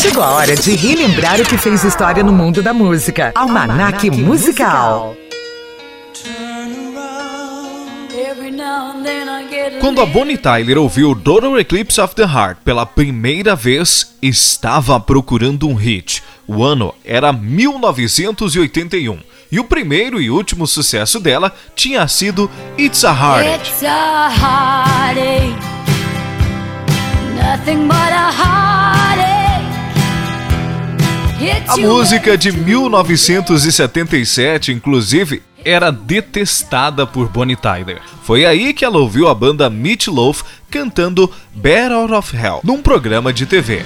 Chegou a hora de relembrar o que fez história no mundo da música. Almanac, Almanac Musical. Quando a Bonnie Tyler ouviu Total Eclipse of the Heart pela primeira vez, estava procurando um hit. O ano era 1981 e o primeiro e último sucesso dela tinha sido It's a Heartache. It's a heartache. Nothing but a heartache. A música de 1977, inclusive, era detestada por Bonnie Tyler. Foi aí que ela ouviu a banda Meat Loaf cantando Better Out of Hell num programa de TV.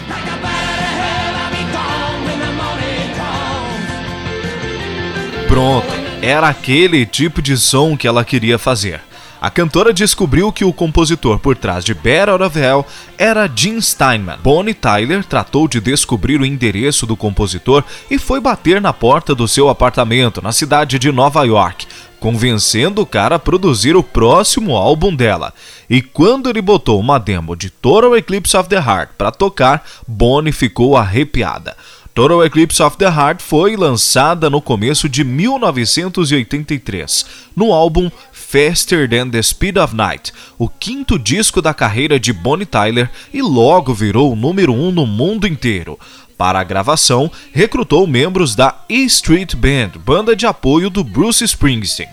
Pronto, era aquele tipo de som que ela queria fazer. A cantora descobriu que o compositor por trás de Better of Hell era Gene Steinman. Bonnie Tyler tratou de descobrir o endereço do compositor e foi bater na porta do seu apartamento na cidade de Nova York, convencendo o cara a produzir o próximo álbum dela. E quando ele botou uma demo de Total Eclipse of the Heart para tocar, Bonnie ficou arrepiada. Total Eclipse of the Heart foi lançada no começo de 1983, no álbum Faster Than the Speed of Night, o quinto disco da carreira de Bonnie Tyler e logo virou o número um no mundo inteiro. Para a gravação, recrutou membros da E Street Band, banda de apoio do Bruce Springsteen.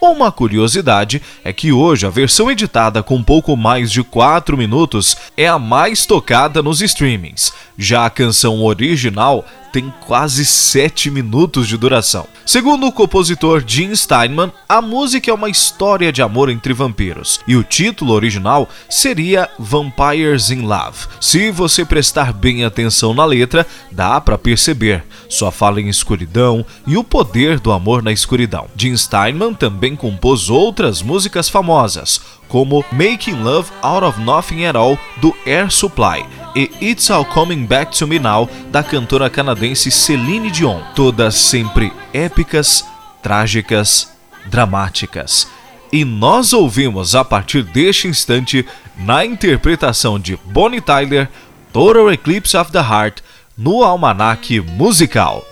Uma curiosidade é que hoje a versão editada com pouco mais de 4 minutos é a mais tocada nos streamings. Já a canção original tem quase 7 minutos de duração. Segundo o compositor Gene Steinman, a música é uma história de amor entre vampiros, e o título original seria Vampires in Love. Se você prestar bem atenção na letra, dá para perceber sua fala em escuridão e o poder do amor na escuridão. Gene Steinman também compôs outras músicas famosas, como Making Love Out of Nothing at All do Air Supply e It's All Coming Back to Me Now da cantora canadense Celine Dion, todas sempre épicas, trágicas, dramáticas. E nós ouvimos a partir deste instante, na interpretação de Bonnie Tyler, Total Eclipse of the Heart, no Almanac Musical.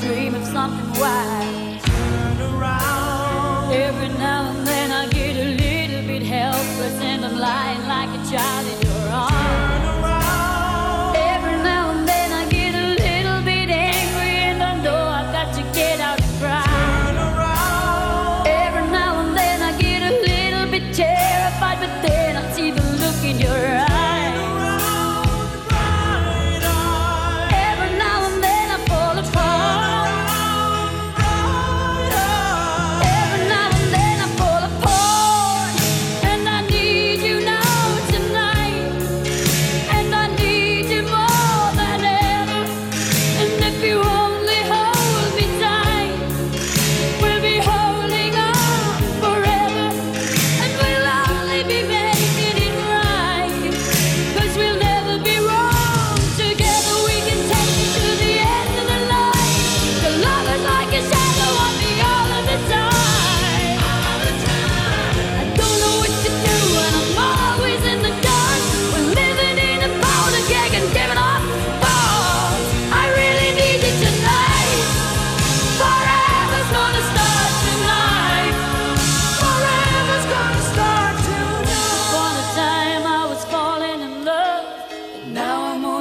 Dream of something wild. Turn around. Every now and then I get a little bit helpless and I'm lying like a child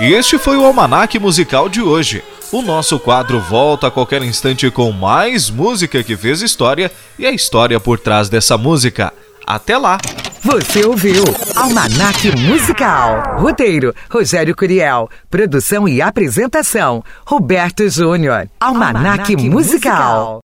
E este foi o Almanac Musical de hoje. O nosso quadro volta a qualquer instante com mais música que fez história e a história por trás dessa música. Até lá! Você ouviu Almanac Musical. Roteiro: Rogério Curiel. Produção e apresentação: Roberto Júnior. Almanac, Musical.